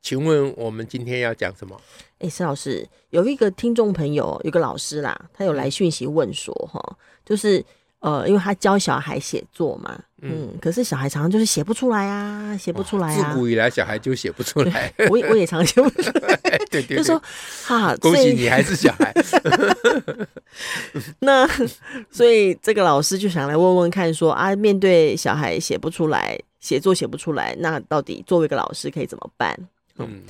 请问我们今天要讲什么？哎，施老师，有一个听众朋友，有个老师啦，他有来讯息问说，哈，就是呃，因为他教小孩写作嘛，嗯，可是小孩常常就是写不出来啊，写不出来啊。自古以来，小孩就写不出来。我也我也常写不出来。对对对，就说哈，恭喜你还是小孩。那所以这个老师就想来问问看说，说啊，面对小孩写不出来，写作写不出来，那到底作为一个老师可以怎么办？嗯，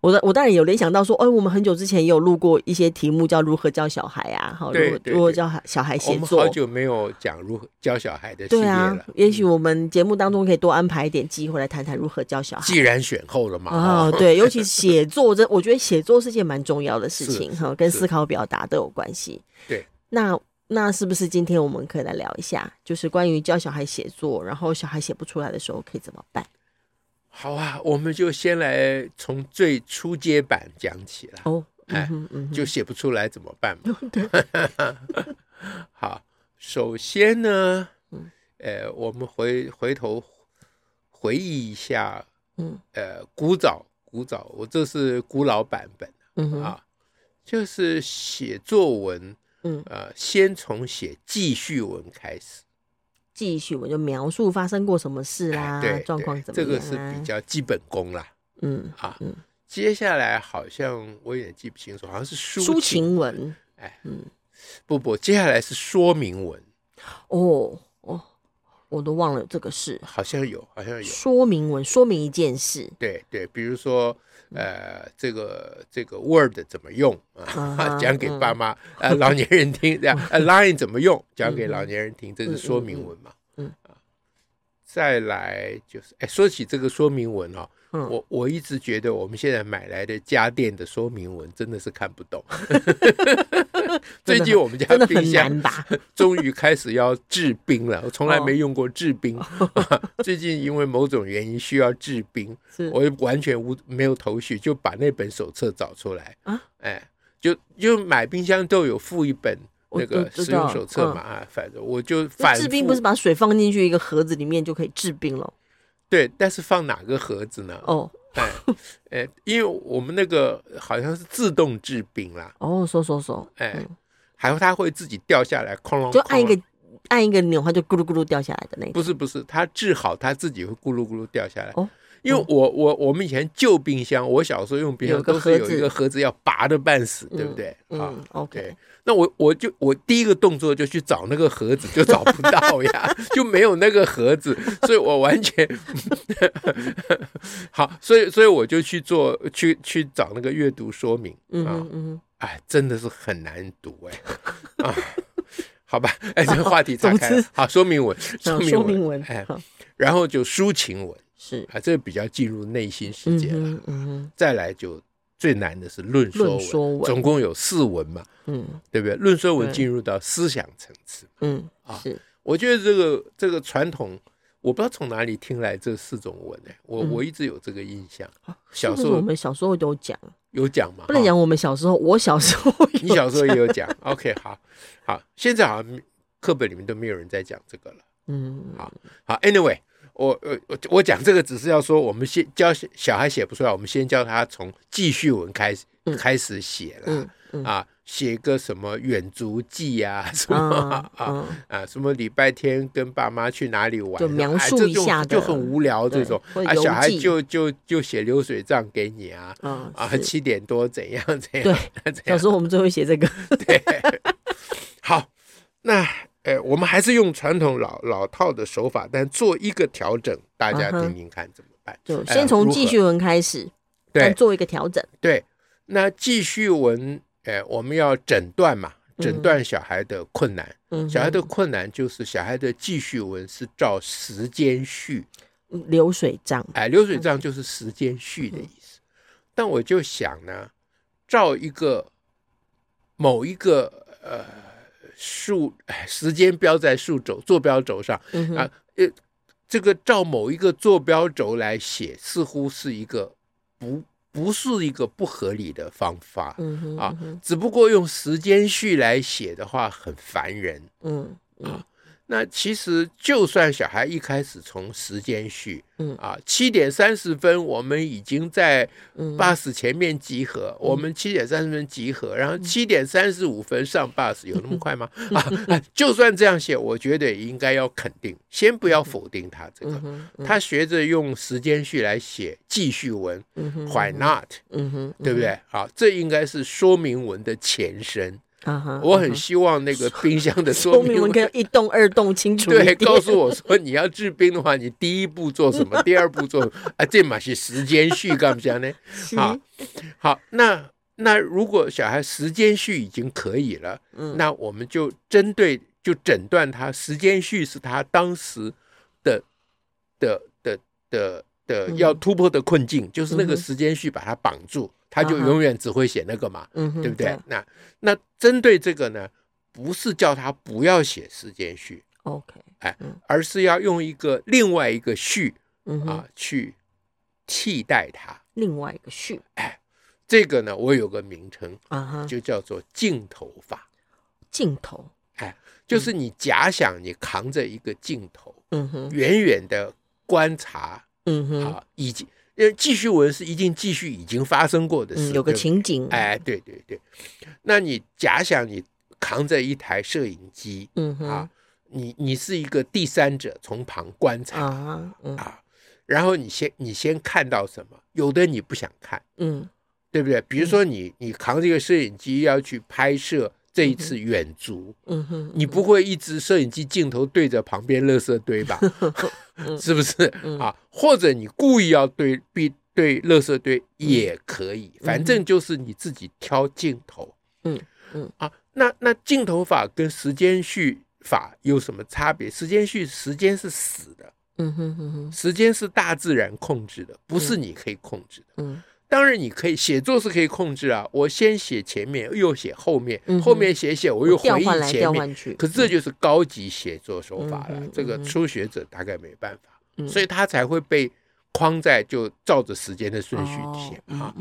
我的我当然有联想到说，哎，我们很久之前也有录过一些题目，叫如何教小孩啊，好，如何如何教小孩写作。我们好久没有讲如何教小孩的系列了。对啊，也许我们节目当中可以多安排一点机会来谈谈如何教小孩。既然选后了嘛，啊，对，尤其写作这，我觉得写作是件蛮重要的事情哈，跟思考表达都有关系。对，那那是不是今天我们可以来聊一下，就是关于教小孩写作，然后小孩写不出来的时候可以怎么办？好啊，我们就先来从最初阶版讲起了。哦，哎，嗯嗯、就写不出来怎么办嘛？对，好，首先呢，呃，我们回回头回忆一下，嗯，呃，古早古早，我这是古老版本，嗯啊，就是写作文，嗯，呃，先从写记叙文开始。记叙我就描述发生过什么事啦，对，状况怎么样？这个是比较基本功啦。嗯啊，嗯，接下来好像我有点记不清楚，好像是抒抒情文。哎，嗯，不不，接下来是说明文。哦哦，我都忘了这个事。好像有，好像有说明文，说明一件事。对对，比如说。呃，这个这个 Word 怎么用啊？讲给爸妈、呃老年人听，这样。呃，Line 怎么用？讲给老年人听，这是说明文嘛？嗯啊，再来就是，哎，说起这个说明文哦。我我一直觉得我们现在买来的家电的说明文真的是看不懂。最近我们家冰箱 终于开始要制冰了，我从来没用过制冰。最近因为某种原因需要制冰，我完全无没有头绪，就把那本手册找出来啊，哎，就就买冰箱都有附一本那个使用手册嘛啊，反正我就反制冰不是把水放进去一个盒子里面就可以制冰了。对，但是放哪个盒子呢？哦，哎，哎，因为我们那个好像是自动制冰啦。哦，说说说，哎，还有它会自己掉下来，哐啷，就按一个按一个钮，它就咕噜咕噜掉下来的那种。不是不是，它制好，它自己会咕噜咕噜掉下来。哦。因为我我我们以前旧冰箱，我小时候用冰箱都是有一个盒子要拔的半死，对不对？啊，OK。那我我就我第一个动作就去找那个盒子，就找不到呀，就没有那个盒子，所以我完全 好，所以所以我就去做去去找那个阅读说明啊，嗯哎，真的是很难读哎 啊，好吧，哎，这个话题岔开了，好，说明文，说明文，哎，然后就抒情文。是啊，这个比较进入内心世界了。嗯嗯，再来就最难的是论说文，总共有四文嘛。嗯，对不对？论说文进入到思想层次。嗯啊，是。我觉得这个这个传统，我不知道从哪里听来这四种文呢？我我一直有这个印象。小时候我们小时候有讲，有讲嘛？不能讲我们小时候，我小时候，你小时候也有讲。OK，好，好，现在好像课本里面都没有人在讲这个了。嗯，好，好，Anyway。我我我我讲这个只是要说，我们先教小孩写不出来，我们先教他从记叙文开始、嗯、开始写了、嗯嗯、啊，写个什么远足记啊，什么啊、嗯、啊，什么礼拜天跟爸妈去哪里玩，就描述一下、哎、就很无聊这种啊，小孩就就就写流水账给你啊，嗯、啊七点多怎样 怎样，对，小时候我们最会写这个，对，好，那。哎，我们还是用传统老老套的手法，但做一个调整，大家听听看怎么办？就先从记叙文开始，对，做一个调整。对，那记叙文，哎，我们要诊断嘛，诊断小孩的困难。嗯，小孩的困难就是小孩的记叙文是照时间序，流水账。哎，流水账就是时间序的意思。但我就想呢，照一个某一个呃数时间标在数轴坐标轴上、嗯、啊，呃，这个照某一个坐标轴来写，似乎是一个不不是一个不合理的方法、嗯哼嗯哼啊。只不过用时间序来写的话很烦人。嗯，嗯啊。那其实，就算小孩一开始从时间序，嗯啊，七点三十分我们已经在 bus 前面集合，我们七点三十分集合，然后七点三十五分上 bus，有那么快吗？啊，就算这样写，我觉得也应该要肯定，先不要否定他这个，他学着用时间序来写记叙文，Why not？嗯哼，对不对？好，这应该是说明文的前身。我很希望那个冰箱的说明文可以一动二动清楚。对，告诉我说你要制冰的话，你第一步做什么？第二步做什么？啊，这嘛是时间序，干不讲呢？好，好，那那如果小孩时间序已经可以了，那我们就针对就诊断他时间序是他当时的的的的的要突破的困境，就是那个时间序把他绑住。他就永远只会写那个嘛，嗯、对不对？那那针对这个呢，不是叫他不要写时间序，OK，哎，而是要用一个另外一个序、嗯、啊去替代它。另外一个序，哎，这个呢，我有个名称啊，就叫做镜头法。镜头，哎，就是你假想你扛着一个镜头，嗯哼，远远的观察，嗯哼，啊，以及。因为记叙文是一定记叙已经发生过的事，嗯、有个情景。哎，对对对，那你假想你扛着一台摄影机，嗯哼啊，你你是一个第三者从旁观察啊，嗯、啊，然后你先你先看到什么？有的你不想看，嗯，对不对？比如说你你扛这个摄影机要去拍摄。这一次远足，嗯哼，你不会一直摄影机镜头对着旁边垃圾堆吧？是不是啊？或者你故意要对必对垃圾堆也可以，反正就是你自己挑镜头。嗯嗯啊，那那镜头法跟时间序法有什么差别？时间序时间是死的，嗯哼哼哼，时间是大自然控制的，不是你可以控制的。嗯。当然，你可以写作是可以控制啊。我先写前面，又写后面，嗯、后面写写，我又回忆前面。可是这就是高级写作手法了。嗯、这个初学者大概没办法，嗯、所以他才会被框在就照着时间的顺序写啊。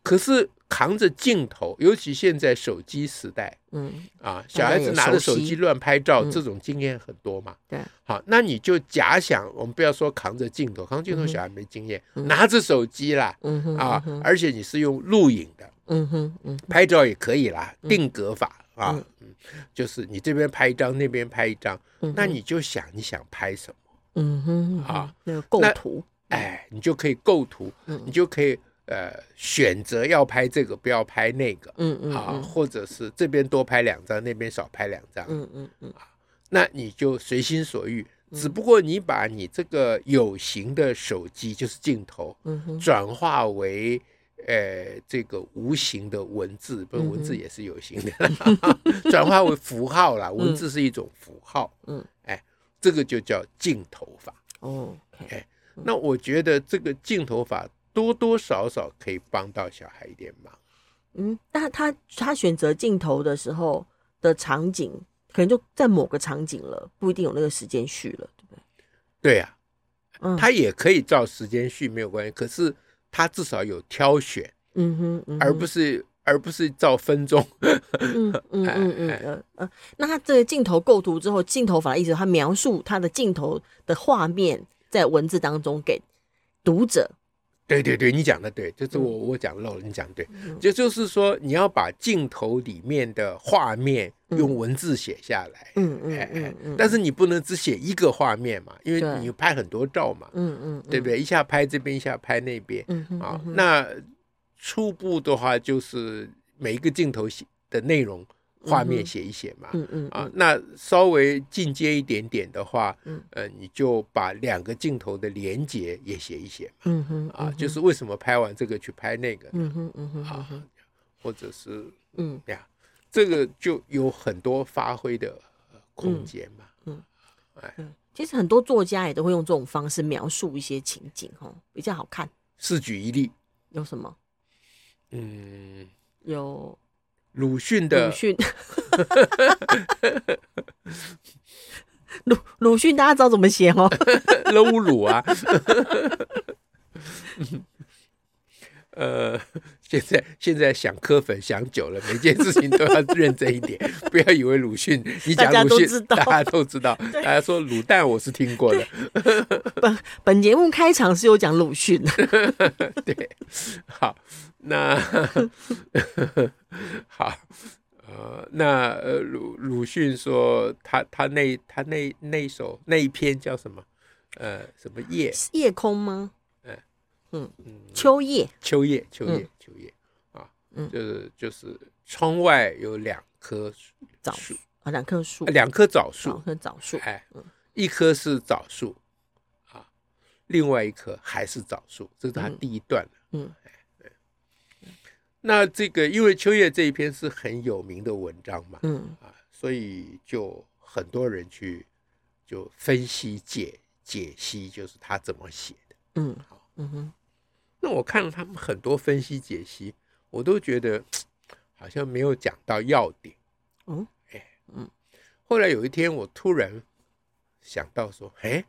嗯、可是。扛着镜头，尤其现在手机时代，嗯。啊，小孩子拿着手机乱拍照，这种经验很多嘛。对，好，那你就假想，我们不要说扛着镜头，扛镜头小孩没经验，拿着手机啦，嗯啊，而且你是用录影的，嗯哼，嗯，拍照也可以啦，定格法啊，嗯，就是你这边拍一张，那边拍一张，那你就想你想拍什么，嗯哼，啊，那个构图，哎，你就可以构图，你就可以。呃，选择要拍这个，不要拍那个，嗯嗯，啊，或者是这边多拍两张，那边少拍两张，嗯嗯嗯，啊，那你就随心所欲。只不过你把你这个有形的手机，就是镜头，转化为呃这个无形的文字，不是文字也是有形的，转化为符号啦，文字是一种符号，嗯，哎，这个就叫镜头法。哦，哎，那我觉得这个镜头法。多多少少可以帮到小孩一点忙。嗯，那他他选择镜头的时候的场景，可能就在某个场景了，不一定有那个时间序了，对不对？对呀、啊，嗯，他也可以照时间序没有关系，可是他至少有挑选，嗯哼，嗯哼，而不是而不是照分钟。嗯嗯嗯嗯嗯，那他这个镜头构图之后，镜头法的意思，他描述他的镜头的画面在文字当中给读者。对对对，你讲的对，就是我我讲漏了，你讲对，就就是说你要把镜头里面的画面用文字写下来，嗯嗯嗯嗯，但是你不能只写一个画面嘛，因为你拍很多照嘛，嗯嗯，对不对？一下拍这边，一下拍那边，啊，那初步的话就是每一个镜头写的内容。画面写一写嘛，嗯嗯啊，那稍微进阶一点点的话，嗯。呃，你就把两个镜头的连接也写一写，嗯哼，啊，就是为什么拍完这个去拍那个，嗯哼嗯哼，啊，或者是嗯。呀，这个就有很多发挥的空间嘛，嗯，哎，其实很多作家也都会用这种方式描述一些情景，哈，比较好看。四举一例，有什么？嗯，有。鲁迅的鲁迅，鲁鲁迅大家知道怎么写哦？搂鲁啊，呃。现在现在想磕粉想久了，每件事情都要认真一点，不要以为鲁迅，你讲鲁迅，大家都知道。大家说卤蛋，我是听过的。本本节目开场是有讲鲁迅的。对，好，那好，呃，那呃鲁鲁迅说他他那他那那首那一篇叫什么？呃，什么夜？夜空吗？嗯。嗯，秋叶，秋叶，秋叶，秋叶，啊，嗯，就是就是窗外有两棵枣树。啊，两棵树，两棵枣树，两棵枣树，哎，一棵是枣树，啊，另外一棵还是枣树，这是他第一段，嗯，哎，那这个因为秋叶这一篇是很有名的文章嘛，嗯。啊，所以就很多人去就分析解解析，就是他怎么写的，嗯，好，嗯哼。那我看了他们很多分析解析，我都觉得好像没有讲到要点。嗯，哎，嗯。后来有一天，我突然想到说，哎，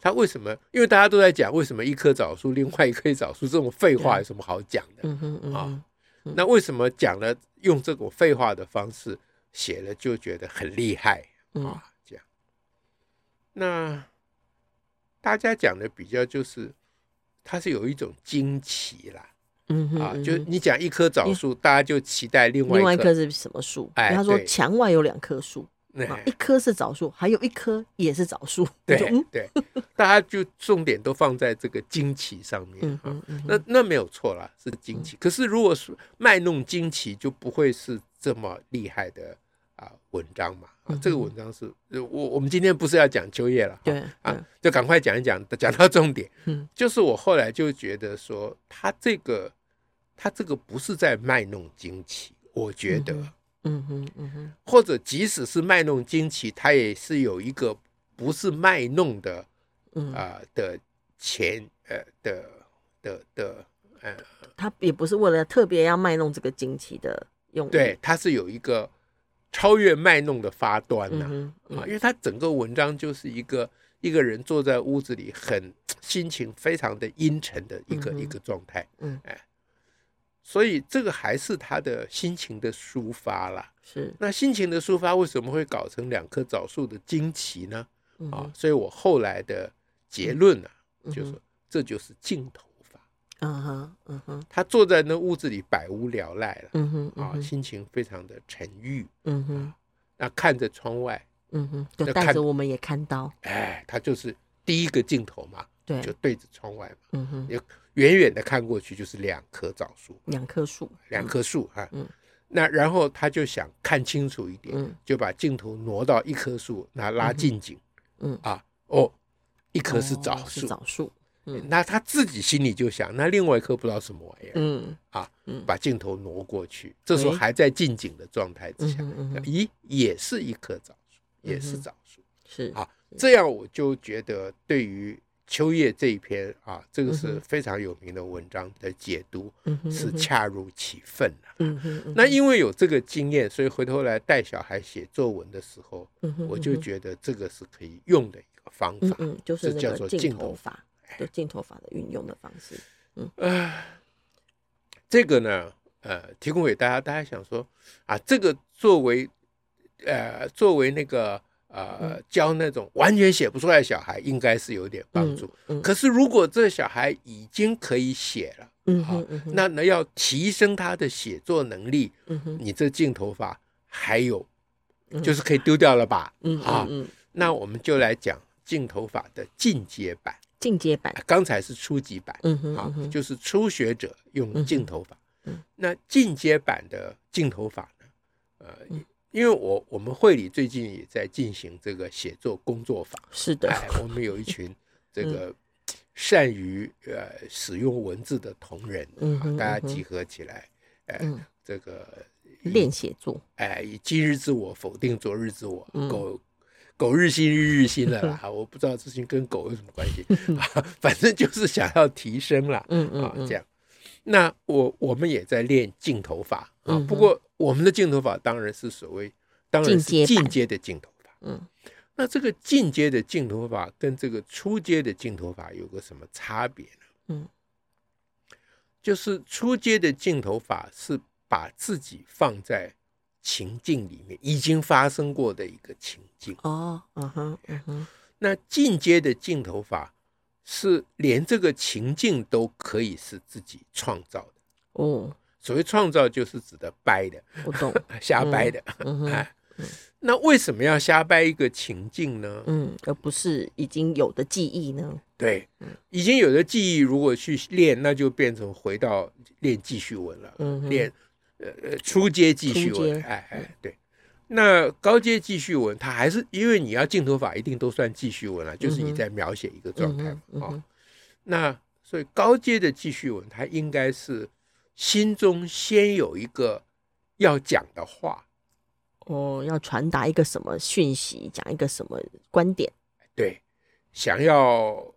他为什么？因为大家都在讲为什么一棵枣树，另外一棵枣树这种废话有什么好讲的？嗯哼嗯啊，那为什么讲了用这种废话的方式写了就觉得很厉害啊？这样。那大家讲的比较就是。它是有一种惊奇啦，嗯哼，啊，就你讲一棵枣树，大家就期待另外另外一棵是什么树？哎，他说墙外有两棵树，一棵是枣树，还有一棵也是枣树。对对，大家就重点都放在这个惊奇上面啊。那那没有错啦，是惊奇。可是如果是卖弄惊奇，就不会是这么厉害的啊文章嘛。啊，这个文章是，我我们今天不是要讲秋叶了，对啊，就赶快讲一讲，讲到重点。嗯，就是我后来就觉得说，他这个他这个不是在卖弄惊奇，我觉得，嗯哼。嗯哼，或者即使是卖弄惊奇，他也是有一个不是卖弄的，啊的前呃的的的呃，他也不是为了特别要卖弄这个惊奇的用，对，他是有一个。超越卖弄的发端呐，啊，因为他整个文章就是一个一个人坐在屋子里，很 心情非常的阴沉的一个一个状态，嗯，哎，所以这个还是他的心情的抒发啦。是，那心情的抒发为什么会搞成两棵枣树的惊奇呢？啊，所以我后来的结论呢，就是这就是镜头。嗯哼，嗯哼，他坐在那屋子里百无聊赖了，嗯哼，啊，心情非常的沉郁，嗯哼，那看着窗外，嗯哼，就带着我们也看到，哎，他就是第一个镜头嘛，对，就对着窗外嘛，嗯哼，远远的看过去就是两棵枣树，两棵树，两棵树啊，嗯，那然后他就想看清楚一点，就把镜头挪到一棵树，那拉近景，嗯。啊，哦，一棵是枣树，枣树。嗯，那他自己心里就想，那另外一颗不知道什么玩意儿，嗯。啊，把镜头挪过去，这时候还在近景的状态之下，咦，也是一棵枣树，也是枣树，是。啊，这样我就觉得对于秋叶这一篇啊，这个是非常有名的文章的解读是恰如其分的。嗯，那因为有这个经验，所以回头来带小孩写作文的时候，我就觉得这个是可以用的一个方法，就是叫做镜头法。就镜头法的运用的方式，嗯，呃，这个呢，呃，提供给大家，大家想说啊，这个作为，呃，作为那个呃，教那种完全写不出来的小孩，应该是有点帮助。嗯嗯、可是如果这小孩已经可以写了，嗯好，那那要提升他的写作能力，嗯哼，你这镜头法还有，就是可以丢掉了吧？嗯啊，嗯，那我们就来讲镜头法的进阶版。进阶版，刚才是初级版，嗯哼，啊，就是初学者用镜头法。嗯，那进阶版的镜头法呢？呃，因为我我们会里最近也在进行这个写作工作坊，是的，哎，我们有一群 这个善于呃使用文字的同仁，嗯，大家集合起来，呃，这个练写作，哎，以今日自我否定昨日自我，够。狗日新，日日新了啦！我不知道这事情跟狗有什么关系啊，反正就是想要提升啦，嗯嗯，这样。那我我们也在练镜头法啊，不过我们的镜头法当然是所谓当然是进阶的镜头法。嗯，那这个进阶的镜头法跟这个初阶的镜头法有个什么差别呢？嗯，就是初阶的镜头法是把自己放在情境里面，已经发生过的一个情境。哦，嗯哼，嗯哼。那进阶的镜头法是连这个情境都可以是自己创造的哦。所谓创造，就是指的掰的，我懂 瞎掰的。哎，那为什么要瞎掰一个情境呢？嗯，而不是已经有的记忆呢？对，已经有的记忆如果去练，那就变成回到练记叙文了。嗯，练初阶记叙文。哎哎，对。那高阶记叙文，它还是因为你要镜头法，一定都算记叙文了，就是你在描写一个状态啊。那所以高阶的记叙文，它应该是心中先有一个要讲的话，哦，要传达一个什么讯息，讲一个什么观点，对，想要。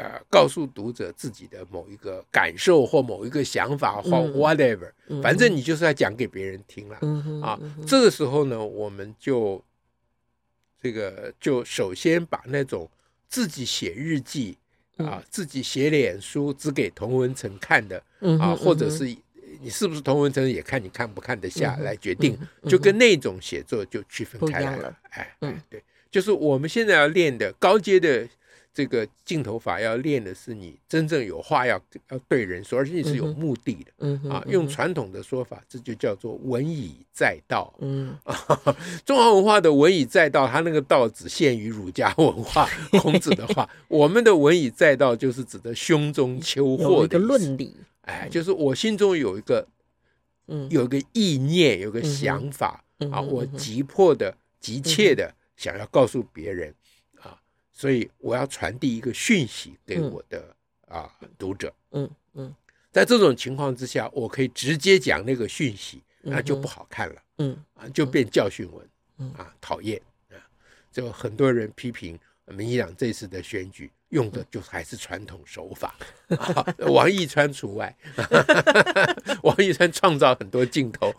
呃，告诉读者自己的某一个感受或某一个想法或 whatever，反正你就是要讲给别人听了啊。这个时候呢，我们就这个就首先把那种自己写日记啊，自己写脸书只给童文成看的啊，或者是你是不是童文成也看你看不看得下来决定，就跟那种写作就区分开来了。哎，嗯，对，就是我们现在要练的高阶的。这个镜头法要练的是你真正有话要要对人说，而且你是有目的的。嗯啊，用传统的说法，这就叫做文以载道。嗯，中华文化的文以载道，它那个道只限于儒家文化。孔子的话，我们的文以载道就是指的胸中秋祸的论理。哎，就是我心中有一个，嗯，有一个意念，有个想法啊，我急迫的、急切的想要告诉别人。所以我要传递一个讯息给我的啊读者，嗯嗯，在这种情况之下，我可以直接讲那个讯息，那就不好看了，嗯。啊，就变教训文，啊，讨厌啊，就很多人批评民进党这次的选举用的就还是传统手法，王义川除外，王义川创造很多镜头，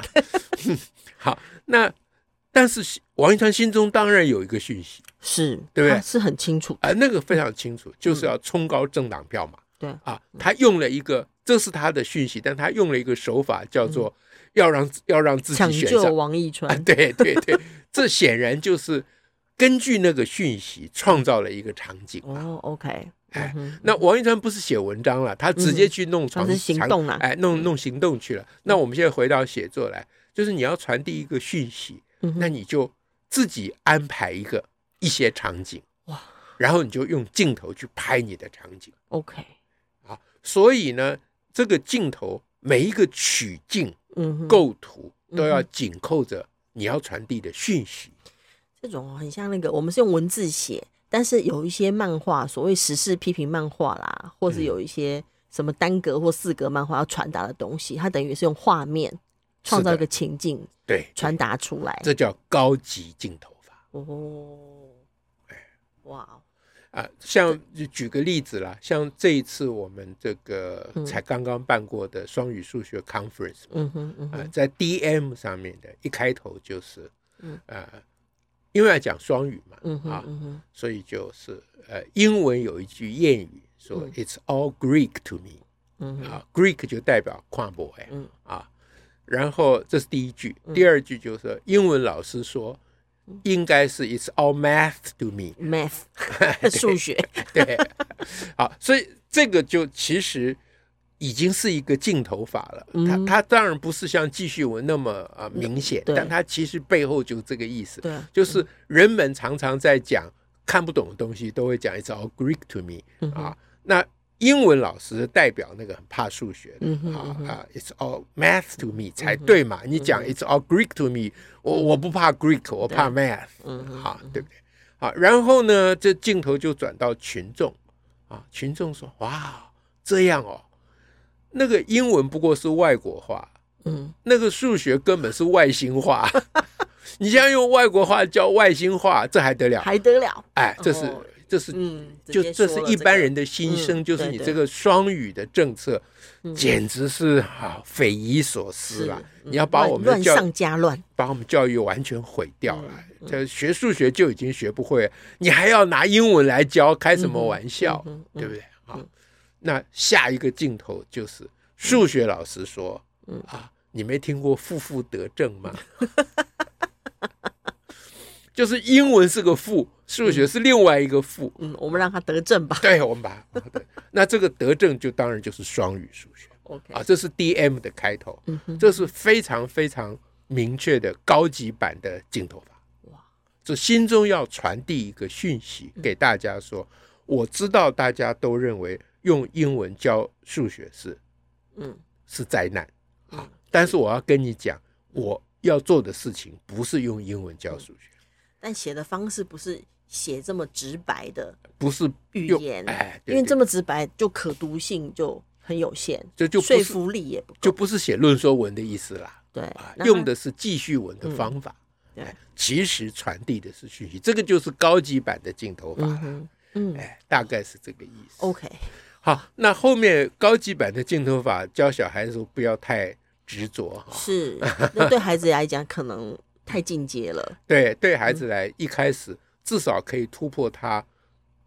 好，那。但是王一川心中当然有一个讯息，是对不对？是很清楚啊，那个非常清楚，就是要冲高政党票嘛。对啊，他用了一个，这是他的讯息，但他用了一个手法，叫做要让要让自己选上王一川。对对对，这显然就是根据那个讯息创造了一个场景。哦，OK，哎，那王一川不是写文章了，他直接去弄场行动了，哎，弄弄行动去了。那我们现在回到写作来，就是你要传递一个讯息。那你就自己安排一个一些场景。哇，然后你就用镜头去拍你的场景。OK，啊，所以呢，这个镜头每一个取景、嗯，构图都要紧扣着你要传递的讯息。这种很像那个，我们是用文字写，但是有一些漫画，所谓时事批评漫画啦，或是有一些什么单格或四格漫画要传达的东西，它等于是用画面。创造一个情境，对，传达出来，这叫高级镜头法。哦，哎，哇，啊，像就举个例子啦，像这一次我们这个才刚刚办过的双语数学 conference，嗯哼嗯哼，在 DM 上面的一开头就是，嗯。啊，因为要讲双语嘛，嗯啊，所以就是呃，英文有一句谚语说 "It's all Greek to me"，嗯啊，Greek 就代表跨博哎，嗯。啊。然后这是第一句，第二句就是英文老师说，应该是 It's all math to me，math 数学，对，好，所以这个就其实已经是一个镜头法了。它它当然不是像记叙文那么啊明显，但它其实背后就是这个意思，就是人们常常在讲看不懂的东西，都会讲 It's all Greek to me 啊，那。英文老师代表那个很怕数学的啊啊，It's all math to me 才对嘛？你讲 It's all Greek to me，我我不怕 Greek，我怕 math，好，对不对？好，然后呢，这镜头就转到群众啊，群众说：“哇，这样哦，那个英文不过是外国话，嗯，那个数学根本是外星话，你现在用外国话叫外星话，这还得了？还得了？哎，这是这是就这是一般人的心声，就是你这个双语的政策，简直是啊匪夷所思了。你要把我们乱上加乱，把我们教育完全毁掉了。这学数学就已经学不会，你还要拿英文来教，开什么玩笑？对不对？好，那下一个镜头就是数学老师说啊，你没听过负负得正吗？就是英文是个负，数学是另外一个负。嗯，我们让它得正吧。对，我们把它对。那这个得正就当然就是双语数学。OK 啊，这是 DM 的开头。这是非常非常明确的高级版的镜头法。哇，这心中要传递一个讯息给大家说，我知道大家都认为用英文教数学是，嗯，是灾难啊。但是我要跟你讲，我要做的事情不是用英文教数学。但写的方式不是写这么直白的，不是语言，哎，因为这么直白就可读性就很有限，就就说服力也不够，就不是写论说文的意思啦。对，用的是记叙文的方法。哎，其实传递的是讯息，这个就是高级版的镜头法。嗯，哎，大概是这个意思。OK，好，那后面高级版的镜头法教小孩的时候不要太执着哈。是，那对孩子来讲可能。太进阶了，对，对孩子来一开始至少可以突破他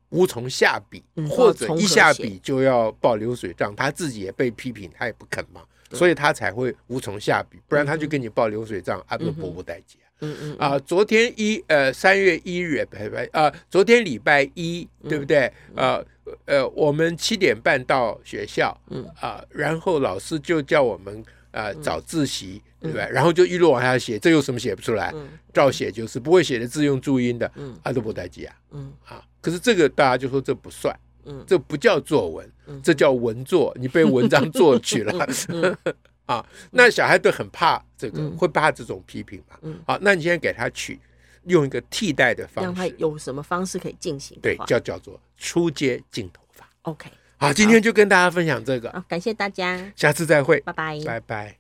无从下笔，或者一下笔就要报流水账，他自己也被批评，他也不肯嘛，所以他才会无从下笔，不然他就跟你报流水账，啊，不迫不待见。嗯嗯啊，昨天一呃三月一日，拜拜啊，昨天礼拜一，对不对？啊呃，我们七点半到学校，嗯啊，然后老师就叫我们。啊，早自习，对不对？然后就一路往下写，这有什么写不出来？照写就是，不会写的字用注音的，阿都不带记啊。嗯啊，可是这个大家就说这不算，嗯，这不叫作文，这叫文作，你被文章作曲了。啊，那小孩都很怕这个，会怕这种批评嘛。嗯，好，那你现在给他取用一个替代的方式，让他有什么方式可以进行？对，叫叫做出阶镜头法。OK。好，今天就跟大家分享这个。好，感谢大家，下次再会，拜拜，拜拜。